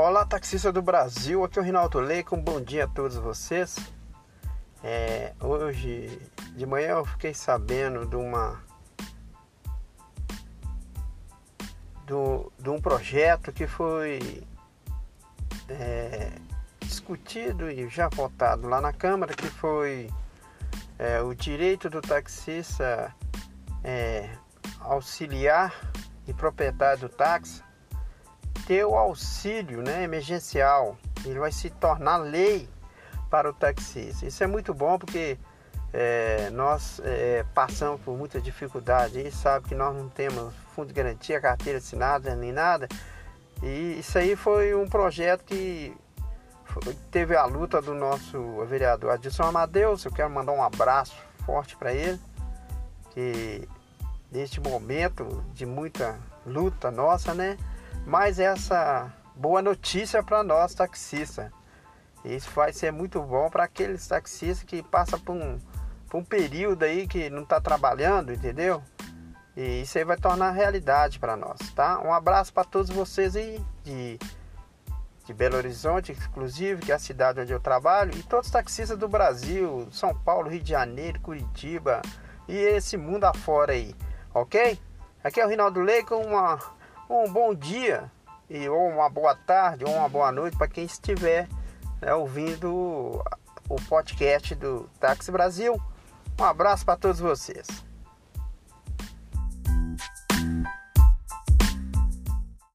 Olá, taxista do Brasil, aqui é o Rinaldo Leico, um bom dia a todos vocês. É, hoje de manhã eu fiquei sabendo de uma do, de um projeto que foi é, discutido e já votado lá na Câmara, que foi é, o direito do taxista é, auxiliar e proprietário do táxi ter o auxílio né, emergencial. Ele vai se tornar lei para o taxista. Isso é muito bom porque é, nós é, passamos por muita dificuldade e sabe que nós não temos fundo de garantia, carteira assinada nem nada. E isso aí foi um projeto que foi, teve a luta do nosso vereador Adilson Amadeus. Eu quero mandar um abraço forte para ele, que neste momento de muita luta nossa, né? Mas essa boa notícia para nós taxistas. Isso vai ser muito bom para aqueles taxistas que passam por um, por um período aí que não está trabalhando, entendeu? E isso aí vai tornar realidade para nós, tá? Um abraço para todos vocês aí de, de Belo Horizonte, inclusive, que é a cidade onde eu trabalho, e todos os taxistas do Brasil, São Paulo, Rio de Janeiro, Curitiba e esse mundo afora aí, ok? Aqui é o Rinaldo Lei com uma um bom dia e ou uma boa tarde ou uma boa noite para quem estiver né, ouvindo o podcast do Táxi Brasil. Um abraço para todos vocês.